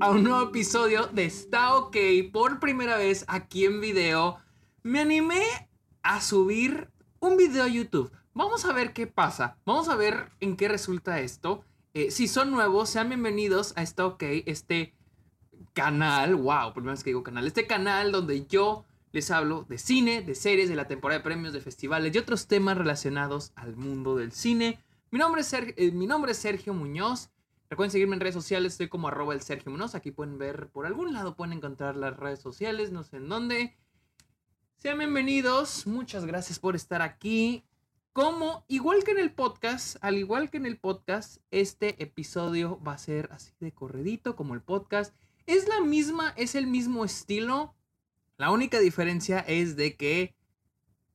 A un nuevo episodio de Está OK por primera vez aquí en video. Me animé a subir un video a YouTube. Vamos a ver qué pasa. Vamos a ver en qué resulta esto. Eh, si son nuevos, sean bienvenidos a Está OK, este canal. Wow, primera vez que digo canal. Este canal donde yo les hablo de cine, de series, de la temporada de premios, de festivales y otros temas relacionados al mundo del cine. Mi nombre es, eh, mi nombre es Sergio Muñoz. Recuerden seguirme en redes sociales, estoy como arroba el Sergio Munoz. Aquí pueden ver, por algún lado pueden encontrar las redes sociales, no sé en dónde. Sean bienvenidos, muchas gracias por estar aquí. Como, igual que en el podcast, al igual que en el podcast, este episodio va a ser así de corredito como el podcast. Es la misma, es el mismo estilo. La única diferencia es de que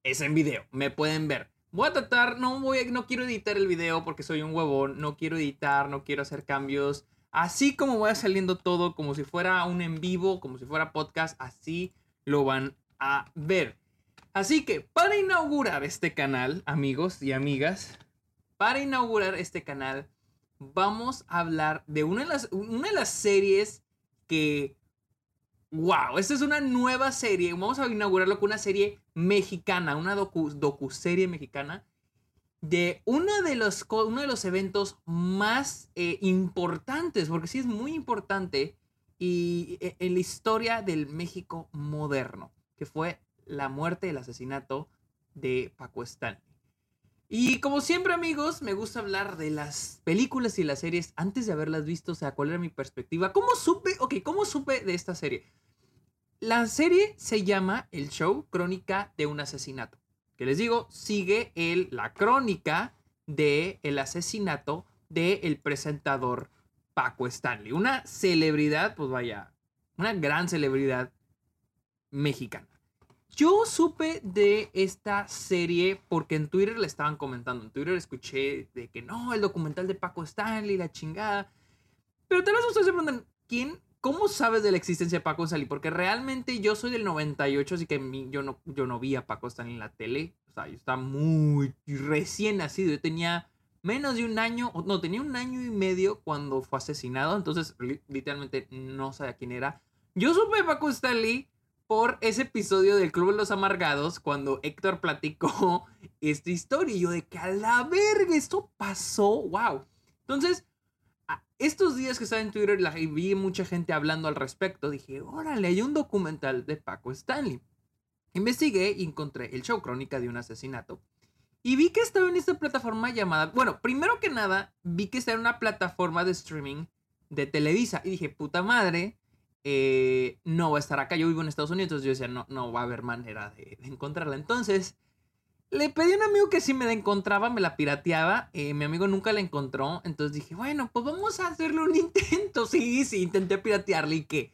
es en video, me pueden ver. Voy a tratar, no, voy no quiero editar el video porque soy un huevón, no quiero editar, no quiero hacer cambios. Así como vaya saliendo todo, como si fuera un en vivo, como si fuera podcast, así lo van a ver. Así que para inaugurar este canal, amigos y amigas, para inaugurar este canal, vamos a hablar de una de las, una de las series que wow, esta es una nueva serie. Vamos a inaugurarlo con una serie mexicana, una docu, docuserie mexicana de uno de los, uno de los eventos más eh, importantes, porque sí es muy importante, y eh, en la historia del México moderno, que fue la muerte el asesinato de Paco Stanley. Y como siempre amigos, me gusta hablar de las películas y las series antes de haberlas visto, o sea, cuál era mi perspectiva. ¿Cómo supe? Ok, ¿cómo supe de esta serie? La serie se llama El Show Crónica de un asesinato. Que les digo, sigue el, la crónica del el asesinato del el presentador Paco Stanley. Una celebridad, pues vaya, una gran celebridad mexicana. Yo supe de esta serie porque en Twitter le estaban comentando. En Twitter escuché de que no, el documental de Paco Stanley, la chingada. Pero tal vez ustedes se preguntan, ¿quién ¿Cómo sabes de la existencia de Paco Stanley? Porque realmente yo soy del 98, así que yo no, yo no vi a Paco Stanley en la tele. O sea, yo estaba muy recién nacido. Yo tenía menos de un año, no, tenía un año y medio cuando fue asesinado. Entonces, literalmente no sabía quién era. Yo supe de Paco Stanley por ese episodio del Club de los Amargados, cuando Héctor platicó esta historia. Y yo de que a la verga, esto pasó, wow. Entonces, estos días que estaba en Twitter la, vi mucha gente hablando al respecto. Dije, órale, hay un documental de Paco Stanley. Investigué y encontré el show Crónica de un asesinato. Y vi que estaba en esta plataforma llamada... Bueno, primero que nada, vi que estaba en una plataforma de streaming de Televisa. Y dije, puta madre, eh, no va a estar acá. Yo vivo en Estados Unidos, entonces yo decía, no, no va a haber manera de encontrarla. Entonces le pedí a un amigo que si me la encontraba, me la pirateaba. Eh, mi amigo nunca la encontró. Entonces dije, bueno, pues vamos a hacerle un intento. Sí, sí, intenté piratearle y qué.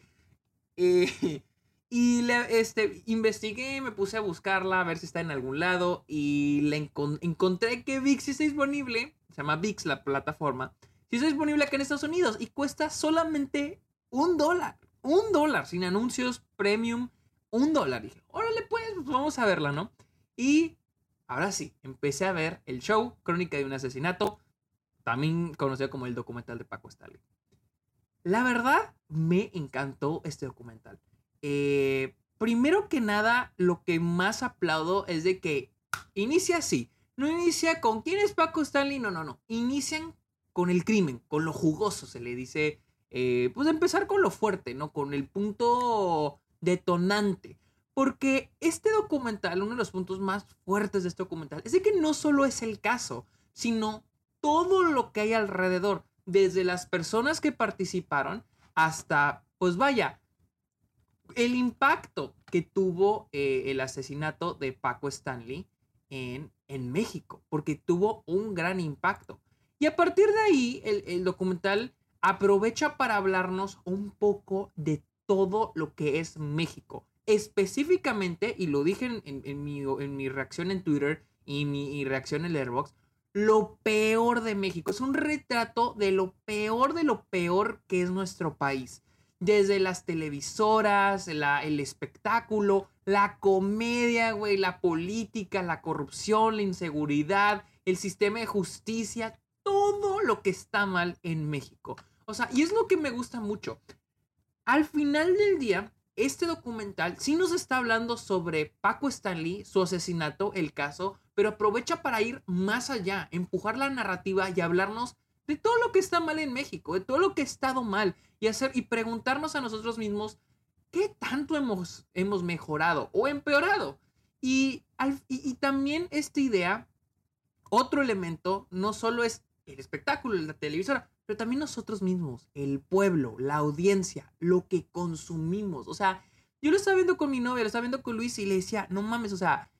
Eh, y le, este, investigué, me puse a buscarla, a ver si está en algún lado. Y le encontré que VIX está disponible. Se llama VIX la plataforma. Sí está disponible acá en Estados Unidos. Y cuesta solamente un dólar. Un dólar, sin anuncios, premium. Un dólar. dije, órale pues, pues vamos a verla, ¿no? Y Ahora sí, empecé a ver el show Crónica de un asesinato, también conocido como el documental de Paco Stanley. La verdad, me encantó este documental. Eh, primero que nada, lo que más aplaudo es de que inicia así. No inicia con quién es Paco Stanley, no, no, no. Inician con el crimen, con lo jugoso, se le dice. Eh, pues empezar con lo fuerte, ¿no? Con el punto detonante. Porque este documental, uno de los puntos más fuertes de este documental, es de que no solo es el caso, sino todo lo que hay alrededor, desde las personas que participaron hasta, pues vaya, el impacto que tuvo eh, el asesinato de Paco Stanley en, en, México, porque tuvo un gran impacto. Y a partir de ahí, el, el documental aprovecha para hablarnos un poco de todo lo que es México específicamente, y lo dije en, mi, reacción en Twitter y mi reacción en Airbox, lo peor de México. Es un retrato de lo peor de lo peor que es nuestro país. Desde las televisoras, el espectáculo, la comedia, güey, la política, la corrupción, la inseguridad, el sistema de justicia, todo lo que está mal en México. O sea, y es lo que me gusta mucho. al final del día, este documental sí nos está hablando sobre Paco Stanley, su asesinato, el caso, pero aprovecha para ir más allá, empujar la narrativa y hablarnos de todo lo que está mal en México, de todo lo que ha estado mal y hacer y preguntarnos a nosotros mismos qué tanto hemos, hemos mejorado o empeorado. Y, y, también esta idea, otro elemento, no solo es el espectáculo, la televisora, pero también nosotros mismos, el pueblo, la audiencia, lo que consumimos. O sea, yo lo estaba viendo con mi novia, lo estaba viendo con Luis y le decía, no mames, o sea,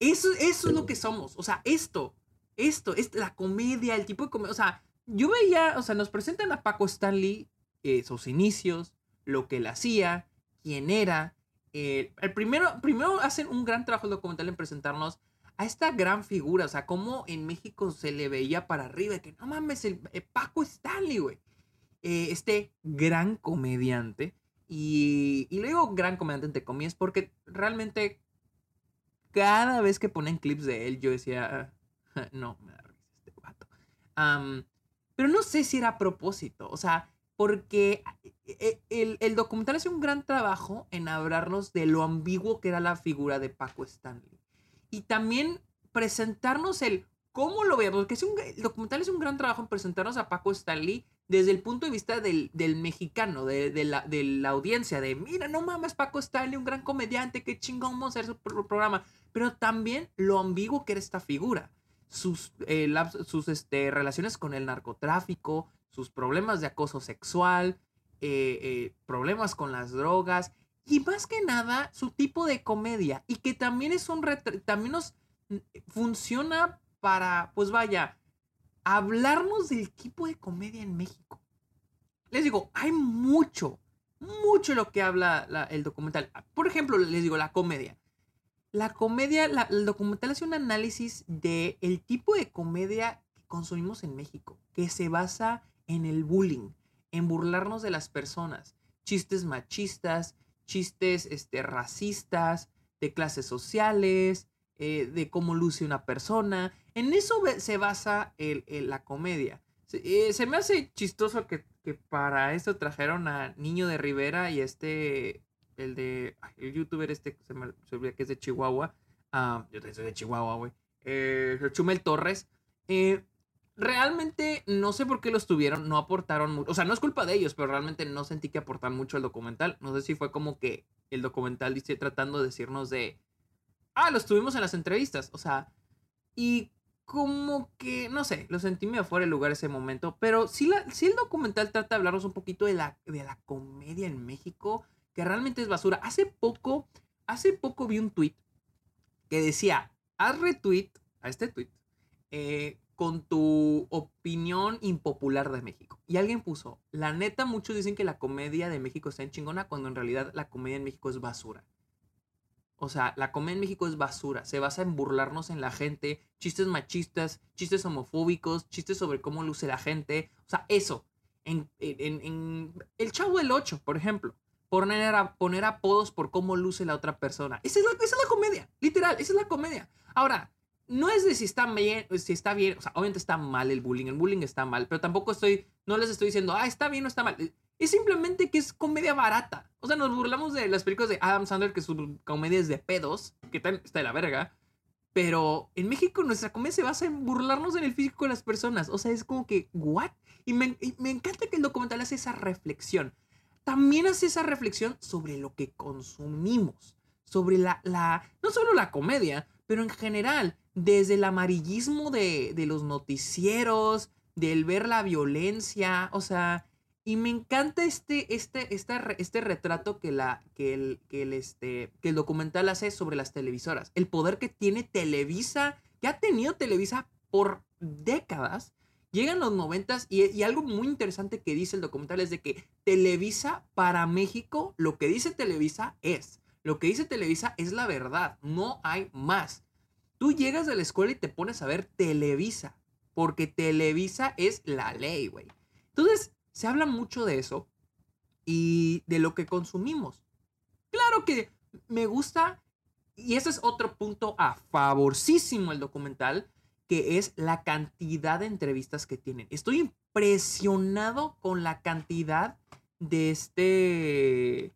eso, eso es lo que somos. O sea, esto, esto, es la comedia, el tipo de comedia. O sea, yo veía, o sea, nos presentan a Paco Stanley, eh, sus inicios, lo que él hacía, quién era. el primero, primero hacen un gran trabajo documental en presentarnos a esta gran figura, o sea, cómo en México se le veía para arriba, que no mames, el, eh, Paco Stanley, güey. Eh, este gran comediante. Y, y le digo gran comediante entre comillas porque realmente cada vez que ponen clips de él, yo decía, no, me da risa este vato. pero no sé si era a propósito, o sea, porque eh, el, el, documental hace un gran trabajo en hablarnos de lo ambiguo que era la figura de Paco Stanley. Y también presentarnos el cómo lo veamos, porque es un, el documental es un gran trabajo en presentarnos a Paco Stanley desde el punto de vista del, del mexicano, de, la, de, la, audiencia, de mira, no mames, Paco Stanley, un gran comediante, qué chingón vamos a hacer su programa pero también lo ambiguo que era esta figura. Sus, eh, sus este, relaciones con el narcotráfico, sus problemas de acoso sexual, eh, eh, problemas con las drogas y más que nada su tipo de comedia y que también es un también nos mm, funciona para pues vaya hablarnos del tipo de comedia en México. Les digo, hay mucho, mucho lo que habla el documental. Por ejemplo, les digo, la comedia la comedia, el documental hace un análisis de el tipo de comedia que consumimos en México, que se basa en el bullying, en burlarnos de las personas, chistes machistas, chistes este, racistas, de clases sociales, eh, de cómo luce una persona. En eso se basa la comedia. Se, eh, se, me hace chistoso que, que, para esto trajeron a Niño de Rivera y este el de el youtuber este se me, olvida que es de Chihuahua. Ah, yo también soy de Chihuahua, güey. Eh, Chumel Torres. Eh, realmente no sé por qué los tuvieron, no aportaron mucho. O sea, no es culpa de ellos, pero realmente no sentí que aportaran mucho al documental. No sé si fue como que el documental dice tratando de decirnos de. Ah, los tuvimos en las entrevistas. O sea, y como que, no sé, lo sentí medio fuera de lugar ese momento. Pero sí, la, sí el documental trata de hablarnos un poquito de la, de la comedia en México que realmente es basura. Hace poco, hace poco vi un tweet que decía, haz retweet a este tweet eh, con tu opinión impopular de México. Y alguien puso, la neta, muchos dicen que la comedia de México está en chingona cuando en realidad la comedia en México es basura. O sea, la comedia en México es basura. Se basa en burlarnos en la gente, chistes machistas, chistes homofóbicos, chistes sobre cómo luce la gente. O sea, eso. En, en El Chavo del 8, por ejemplo poner, a, poner apodos por cómo luce la otra persona. Esa es la, esa es la comedia, literal, esa es la comedia. Ahora, no es de si está bien, si está bien, o obviamente está mal el bullying, el bullying está mal, pero tampoco estoy, no les estoy diciendo, ah, está bien o está mal. Es simplemente que es comedia barata. O sea, nos burlamos de las películas de Adam Sandler, que su comedia es de pedos, que está, de la verga. Pero en México nuestra comedia se basa en burlarnos en el físico de las personas. O sea, es como que, ¿what? Y me, me encanta que el documental hace esa reflexión también hace esa reflexión sobre lo que consumimos, sobre la, la no solo la comedia, pero en general, desde el amarillismo de, de los noticieros, del ver la violencia, o sea, y me encanta este, este, este retrato que, la, que, el, que, el, este, que el documental hace sobre las televisoras. El poder que tiene Televisa, que ha tenido Televisa por décadas, Llegan los noventas y, y algo muy interesante que dice el documental es de que Televisa para México, lo que dice Televisa es, lo que dice Televisa es la verdad, no hay más. Tú llegas de la escuela y te pones a ver Televisa, porque Televisa es la ley, güey. Entonces, se habla mucho de eso y de lo que consumimos. Claro que me gusta, y ese es otro punto a favorcísimo el documental, que es la cantidad de entrevistas que tienen. Estoy impresionado con la cantidad de este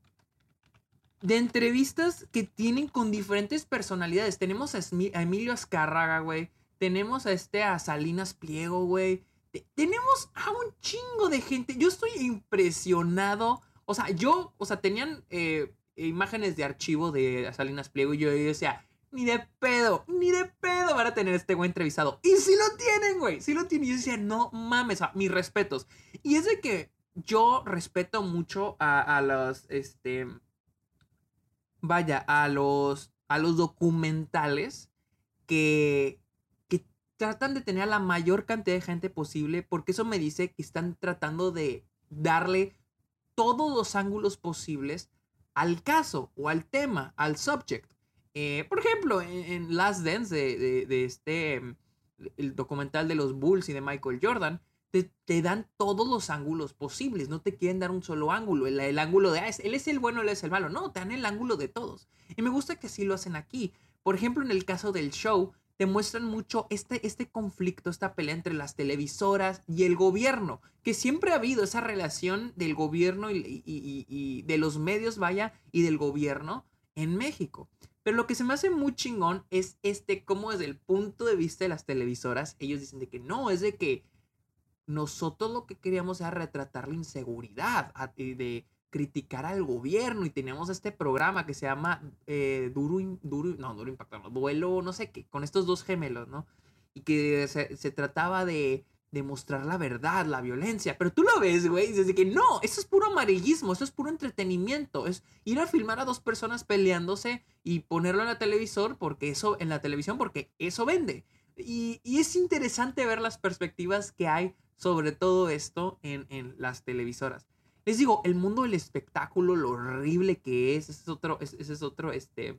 de entrevistas que tienen con diferentes personalidades. Tenemos a, Emilio Azcárraga, güey. Tenemos a este a Salinas Pliego, güey. Tenemos a un chingo de gente. Yo estoy impresionado. O sea, yo, o sea, tenían eh, imágenes de archivo de Salinas Pliego y yo, decía, ni de pedo, ni de pedo van a tener este güey entrevistado. Y si lo tienen, güey, si lo tienen. Y yo decía, no mames, mis respetos. Y es de que yo respeto mucho a, a los, este, vaya, a los, a los documentales que, que tratan de tener a la mayor cantidad de gente posible, porque eso me dice que están tratando de darle todos los ángulos posibles al caso o al tema, al subject. Eh, por ejemplo, en, Last Dance de, de, este, el documental de los Bulls y de Michael Jordan, te, dan todos los ángulos posibles, no te quieren dar un solo ángulo, el, ángulo de, ah, él es el bueno, él es el malo, no, te dan el ángulo de todos. Y me gusta que así lo hacen aquí. Por ejemplo, en el caso del show, te muestran mucho este, este conflicto, esta pelea entre las televisoras y el gobierno, que siempre ha habido esa relación del gobierno y, y de los medios, vaya, y del gobierno en México. Pero lo que se me hace muy chingón es este, cómo desde el punto de vista de las televisoras, ellos dicen de que no, es de que nosotros lo que queríamos era retratar la inseguridad, de criticar al gobierno y teníamos este programa que se llama eh, Duro, Duro, no, Duro Impacto, no, Duelo, no sé qué, con estos dos gemelos, ¿no? Y que se, trataba de, demostrar la verdad, la violencia, pero tú lo ves, güey, y dices que no, eso es puro amarillismo, eso es puro entretenimiento, es ir a filmar a dos personas peleándose y ponerlo en la televisor porque eso, en la televisión, porque eso vende. Y, y es interesante ver las perspectivas que hay sobre todo esto en, las televisoras. Les digo, el mundo del espectáculo, lo horrible que es, ese es otro, ese es otro este,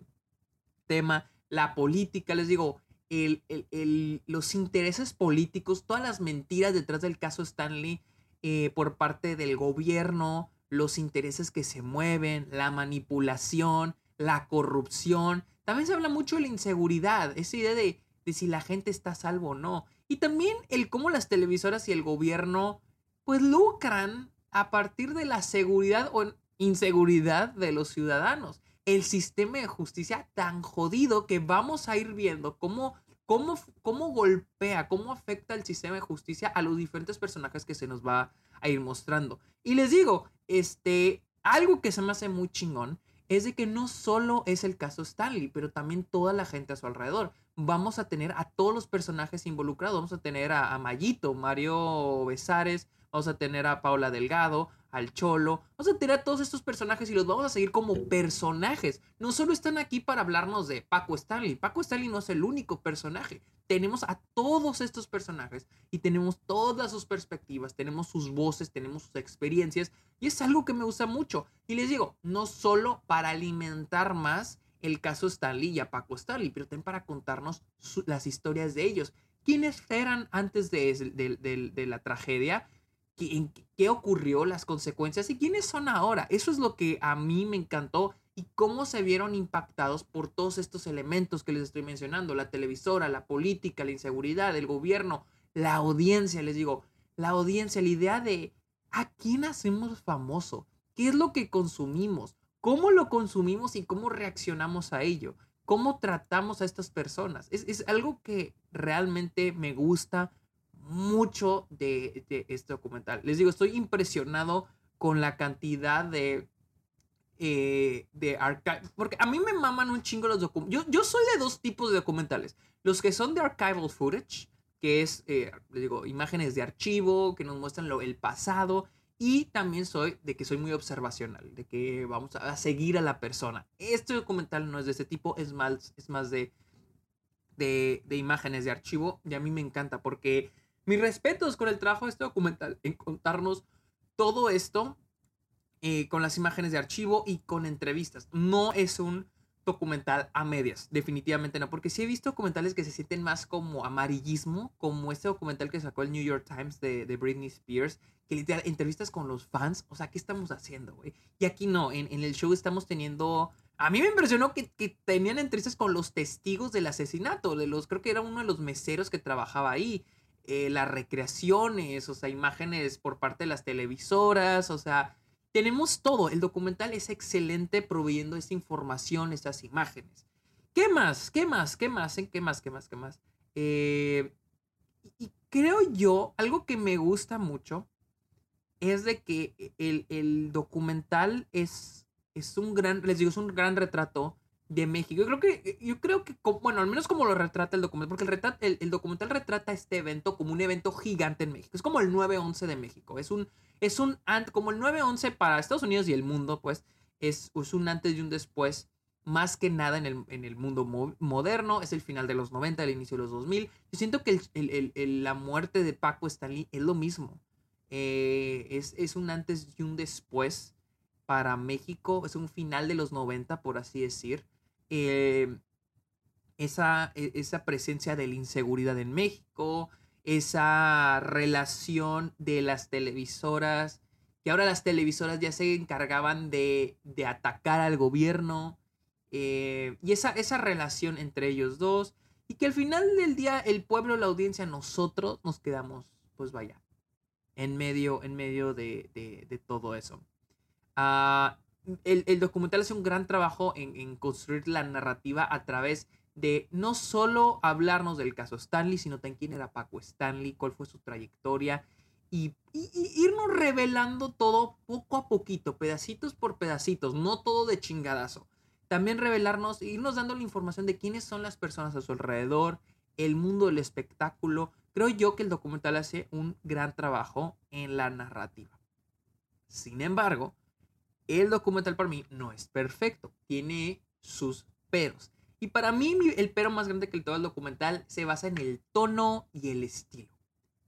tema. La política, les digo, el, los intereses políticos, todas las mentiras detrás del caso Stanley eh, por parte del gobierno, los intereses que se mueven, la manipulación, la corrupción. También se habla mucho de la inseguridad, esa idea de, de si la gente está a salvo o no. Y también el cómo las televisoras y el gobierno pues lucran a partir de la seguridad o inseguridad de los ciudadanos. El sistema de justicia tan jodido que vamos a ir viendo cómo, cómo, cómo golpea, cómo afecta el sistema de justicia a los diferentes personajes que se nos va a ir mostrando. Y les digo, este, algo que se me hace muy chingón es de que no solo es el caso Stanley, pero también toda la gente a su alrededor vamos a tener a todos los personajes involucrados. Vamos a tener a, Mayito, Mario Besares, vamos a tener a Paula Delgado, al Cholo, vamos a tener a todos estos personajes y los vamos a seguir como personajes. No solo están aquí para hablarnos de Paco Stanley. Paco Stanley no es el único personaje. Tenemos a todos estos personajes y tenemos todas sus perspectivas, tenemos sus voces, tenemos sus experiencias y es algo que me gusta mucho. Y les digo, no solo para alimentar más el caso Stanley y a Paco Stanley, pero también para contarnos las historias de ellos. ¿Quiénes eran antes de, la tragedia? ¿Qué, ¿Qué ocurrió? Las consecuencias y quiénes son ahora. Eso es lo que a mí me encantó y cómo se vieron impactados por todos estos elementos que les estoy mencionando. La televisora, la política, la inseguridad, el gobierno, la audiencia, les digo, la audiencia, la idea de a quién hacemos famoso, qué es lo que consumimos, cómo lo consumimos y cómo reaccionamos a ello, cómo tratamos a estas personas. Es, algo que realmente me gusta mucho de, este documental. Les digo, estoy impresionado con la cantidad de... Eh, de archive, porque a mí me maman un chingo los documentales. Yo, yo soy de dos tipos de documentales. Los que son de archival footage, que es, eh, les digo, imágenes de archivo que nos muestran lo, el pasado y también soy de que soy muy observacional, de que vamos a seguir a la persona. Este documental no es de ese tipo, es más, es más de, de, imágenes de archivo. Y a mí me encanta porque mis respetos con el trabajo de este documental, en contarnos todo esto eh, con las imágenes de archivo y con entrevistas. No es un documental a medias, definitivamente no, porque sí he visto documentales que se sienten más como amarillismo, como este documental que sacó el New York Times de, Britney Spears, que literal, entrevistas con los fans, o sea, ¿qué estamos haciendo, güey? Y aquí no, en, el show estamos teniendo... A mí me impresionó que, tenían entrevistas con los testigos del asesinato, de los, creo que era uno de los meseros que trabajaba ahí, eh, las recreaciones, o sea, imágenes por parte de las televisoras, o sea, tenemos todo. El documental es excelente proveyendo esta información, estas imágenes. ¿Qué más? ¿Qué más? ¿Qué más? ¿En qué más? ¿Qué más? ¿Qué más? Eh, y creo yo, algo que me gusta mucho es de que el, documental es, es un gran, les digo, es un gran retrato de México. Yo creo que, yo creo que, bueno, al menos como lo retrata el documental, porque el, retrata, el, documental retrata este evento como un evento gigante en México. Es como el 9-11 de México. Es un, es un, como el 9-11 para Estados Unidos y el mundo, pues, es, es un antes y un después más que nada en el, en el mundo moderno. Es el final de los 90, el inicio de los 2000. Yo siento que el, la muerte de Paco Stanley es lo mismo. Eh, es, es, un antes y un después para México. Es un final de los 90, por así decir. Eh, esa, e, esa presencia de la inseguridad en México, esa relación de las televisoras, que ahora las televisoras ya se encargaban de, de atacar al gobierno, eh, y esa, esa relación entre ellos dos. Y que al final del día el pueblo, la audiencia, nosotros nos quedamos, pues vaya, en medio, en medio de, de, todo eso. Ah, el, el, documental hace un gran trabajo en, en, construir la narrativa a través de no solo hablarnos del caso Stanley, sino también quién era Paco Stanley, cuál fue su trayectoria y, irnos revelando todo poco a poquito, pedacitos por pedacitos, no todo de chingadazo también revelarnos, irnos dando la información de quiénes son las personas a su alrededor, el mundo del espectáculo. Creo yo que el documental hace un gran trabajo en la narrativa. Sin embargo, el documental para mí no es perfecto, tiene sus peros. Y para mí el pero más grande que todo el documental se basa en el tono y el estilo.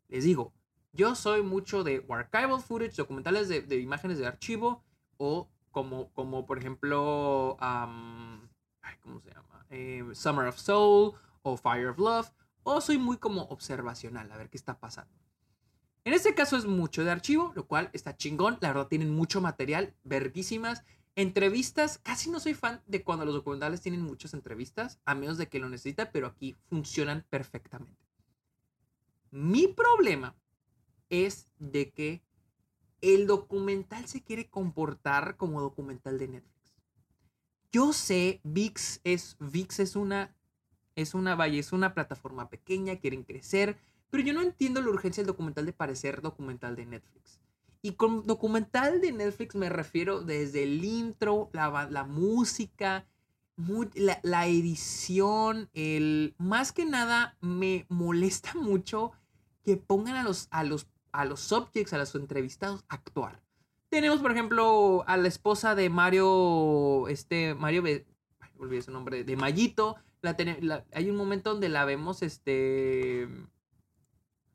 Les digo, yo soy mucho de archival footage, documentales de, de imágenes de archivo o como, como por ejemplo, ¿cómo se llama? Eh, Summer of Soul o Fire of Love, o soy muy como observacional, a ver qué está pasando. En este caso es mucho de archivo, lo cual está chingón, la verdad tienen mucho material, verguísimas. Entrevistas, casi no soy fan de cuando los documentales tienen muchas entrevistas, a menos de que lo necesita, pero aquí funcionan perfectamente. Mi problema es de que el documental se quiere comportar como documental de Netflix. Yo sé, VIX es, VIX es una, es una, vaya, es una plataforma pequeña, quieren crecer, pero yo no entiendo la urgencia del documental de parecer documental de Netflix. Y con documental de Netflix me refiero desde el intro, la, la música, la, la, edición, el... Más que nada me molesta mucho que pongan a los, a los a los subjects, a los entrevistados, actuar. Tenemos, por ejemplo, a la esposa de Mario, este, Mario, olvidé su nombre, de Mayito. La, hay un momento donde la vemos, este,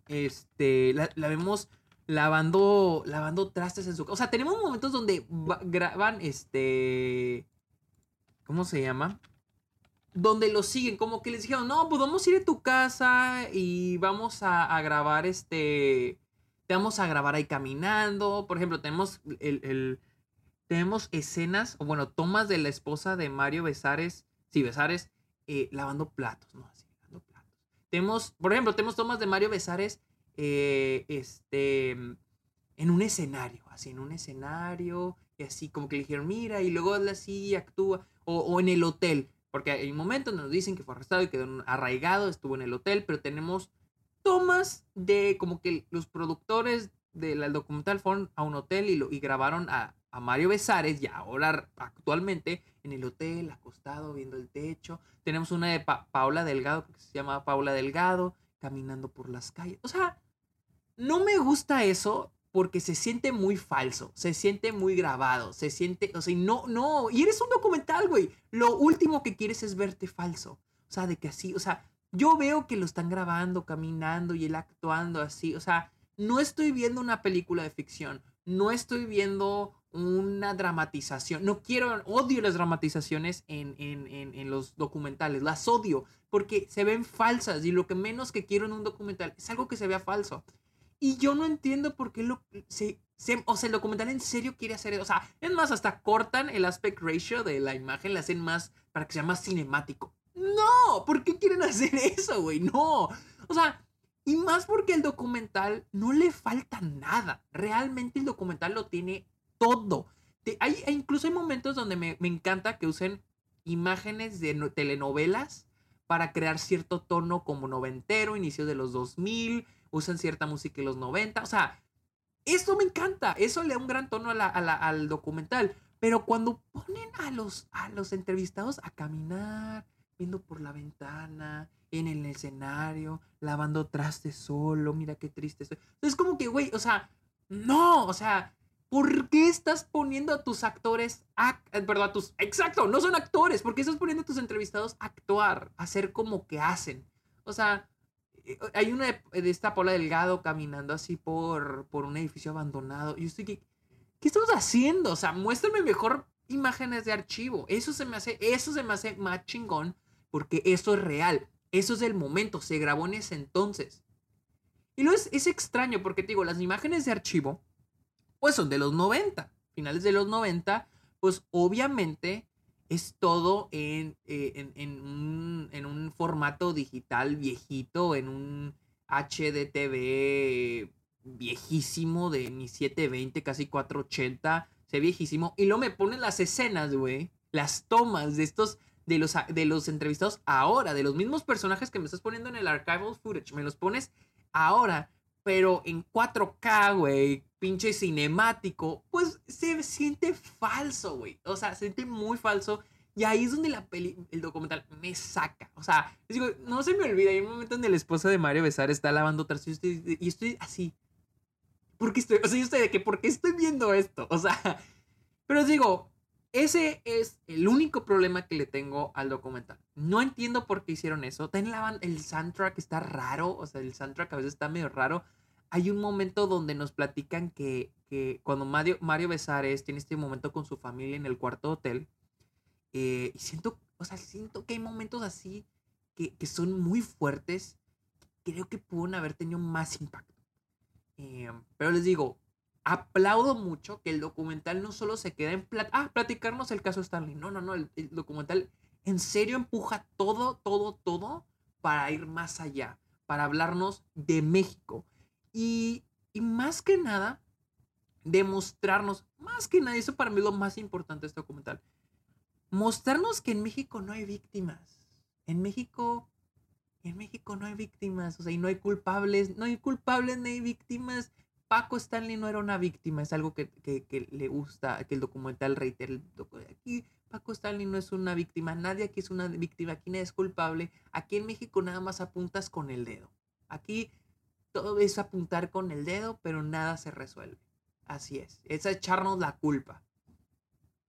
este, la, vemos lavando, lavando trastes en su casa. O sea, tenemos momentos donde graban, este, ¿cómo se llama? Donde lo siguen, como que les dijeron, no, pues vamos a ir a tu casa y vamos a, grabar, este, te vamos a grabar ahí caminando. Por ejemplo, tenemos el, tenemos escenas, o bueno, tomas de la esposa de Mario Besares, sí, Besares, eh, lavando platos, ¿no? Así, lavando platos. Tenemos, por ejemplo, tenemos tomas de Mario Besares, eh, este, en un escenario, así, en un escenario, y así como que le dijeron, mira, y luego así actúa, o, o en el hotel, porque hay momentos donde nos dicen que fue arrestado y quedó arraigado, estuvo en el hotel, pero tenemos tomas de como que los productores del documental fueron a un hotel y, lo, y grabaron a, a Mario Besares y ahora actualmente en el hotel, acostado, viendo el techo. Tenemos una de Paula Delgado, que se llama Paula Delgado, caminando por las calles. O sea, no me gusta eso porque se siente muy falso, se siente muy grabado, se siente, o sea, no, no, y eres un documental, güey. Lo último que quieres es verte falso. O sea, de que así, o sea, yo veo que lo están grabando, caminando y él actuando así. O sea, no estoy viendo una película de ficción. No estoy viendo una dramatización. No quiero, odio las dramatizaciones en, en, en, los documentales. Las odio porque se ven falsas y lo que menos que quiero en un documental es algo que se vea falso. Y yo no entiendo por qué lo, se, o sea, el documental en serio quiere hacer eso. O sea, es más, hasta cortan el aspect ratio de la imagen, le hacen más para que sea más cinemático. No, ¿por qué quieren hacer eso, güey? No. O sea, y más porque el documental no le falta nada. Realmente el documental lo tiene todo. hay, incluso hay momentos donde me, me encanta que usen imágenes de telenovelas para crear cierto tono como noventero, inicio de los 2000, usan cierta música de los 90, o sea, eso me encanta, eso le da un gran tono al documental, pero cuando ponen a los, a los entrevistados a caminar, viendo por la ventana, en el escenario, lavando trastes solo, mira qué triste estoy. Es como que, güey, o sea, no, o sea, ¿Por qué estás poniendo a tus actores, a, eh, perdón, a tus, exacto, no son actores, ¿por qué estás poniendo a tus entrevistados a actuar, a hacer como que hacen? O sea, hay una de, esta Paula Delgado caminando así por, por un edificio abandonado. Y yo estoy, ¿qué, ¿qué estamos haciendo? O sea, muéstrame mejor imágenes de archivo. Eso se me hace, eso se me hace más chingón porque eso es real. Eso es el momento, se grabó en ese entonces. Y no es, es extraño porque te digo, las imágenes de archivo pues son de los 90, finales de los 90, pues obviamente es todo en, eh, en, un, formato digital viejito, en un HDTV viejísimo de ni 720, casi 480, se viejísimo. Y luego me ponen las escenas, güey, las tomas de estos, de los, de los entrevistados ahora, de los mismos personajes que me estás poniendo en el archival footage, me los pones ahora, pero en 4K, güey, pinche cinemático, pues se siente falso, güey. O sea, se siente muy falso. Y ahí es donde la peli, el documental me saca. O sea, digo, no se me olvida. Hay un momento donde la esposa de Mario Besar está lavando trastes y estoy, y estoy así. ¿Por qué estoy? O sea, yo estoy de que, ¿por qué estoy viendo esto? O sea, pero os digo, ese es el único problema que le tengo al documental. No entiendo por qué hicieron eso. Ten la, el soundtrack está raro. O sea, el soundtrack a veces está medio raro hay un momento donde nos platican que, cuando Mario, Mario Besares tiene este momento con su familia en el cuarto hotel, eh, y siento, o sea, siento que hay momentos así que, son muy fuertes, creo que pueden haber tenido más impacto. Eh, pero les digo, aplaudo mucho que el documental no solo se queda en ah, platicarnos el caso Stanley. No, no, no, el, documental en serio empuja todo, todo, todo para ir más allá, para hablarnos de México. Y, más que nada, demostrarnos, más que nada, eso para mí es lo más importante de este documental, mostrarnos que en México no hay víctimas. En México, en México no hay víctimas, o sea, y no hay culpables, no hay culpables ni hay víctimas. Paco Stanley no era una víctima, es algo que, le gusta, que el documental reitera. Aquí Paco Stanley no es una víctima, nadie aquí es una víctima, aquí nadie es culpable. Aquí en México nada más apuntas con el dedo. Aquí todo es apuntar con el dedo, pero nada se resuelve. Así es, es echarnos la culpa.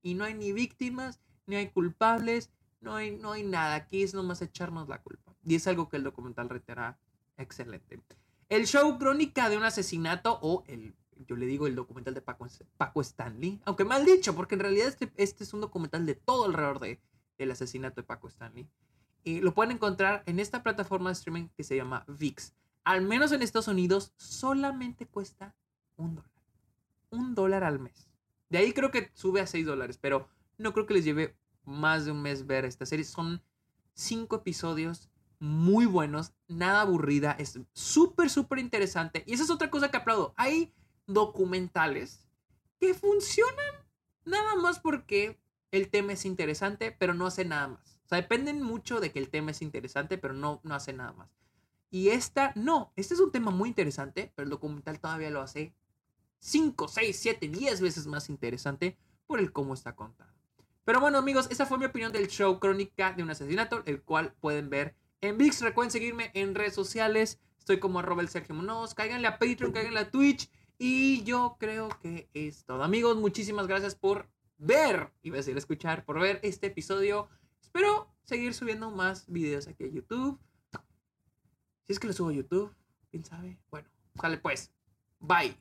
Y no hay ni víctimas, ni hay culpables, no hay, no hay nada. Aquí es nomás echarnos la culpa. Y es algo que el documental reitera excelente. El show crónica de un asesinato o el, yo le digo el documental de Paco, Paco Stanley, aunque mal dicho, porque en realidad este, este es un documental de todo alrededor de, del asesinato de Paco Stanley. Y lo pueden encontrar en esta plataforma de streaming que se llama VIX al menos en Estados Unidos, solamente cuesta un dólar. Un dólar al mes. De ahí creo que sube a 6 dólares, pero no creo que les lleve más de un mes ver esta serie. Son cinco episodios muy buenos, nada aburrida, es súper, súper interesante. Y esa es otra cosa que aplaudo. Hay documentales que funcionan nada más porque el tema es interesante, pero no hace nada más. O sea, dependen mucho de que el tema es interesante, pero no, no hace nada más. Y esta, no, este es un tema muy interesante, pero el documental todavía lo hace 5, 6, 7, 10 veces más interesante por el cómo está contado. Pero bueno amigos, esa fue mi opinión del show Crónica de un asesinato, el cual pueden ver en VIX. Recuerden seguirme en redes sociales, estoy como arroba el Sergio Munoz, cáiganle a Patreon, cáiganle a Twitch. Y yo creo que es todo amigos, muchísimas gracias por ver, y decir escuchar, por ver este episodio. Espero seguir subiendo más videos aquí a YouTube. Si es que lo subo a YouTube, quién sabe. Bueno, sale pues. Bye.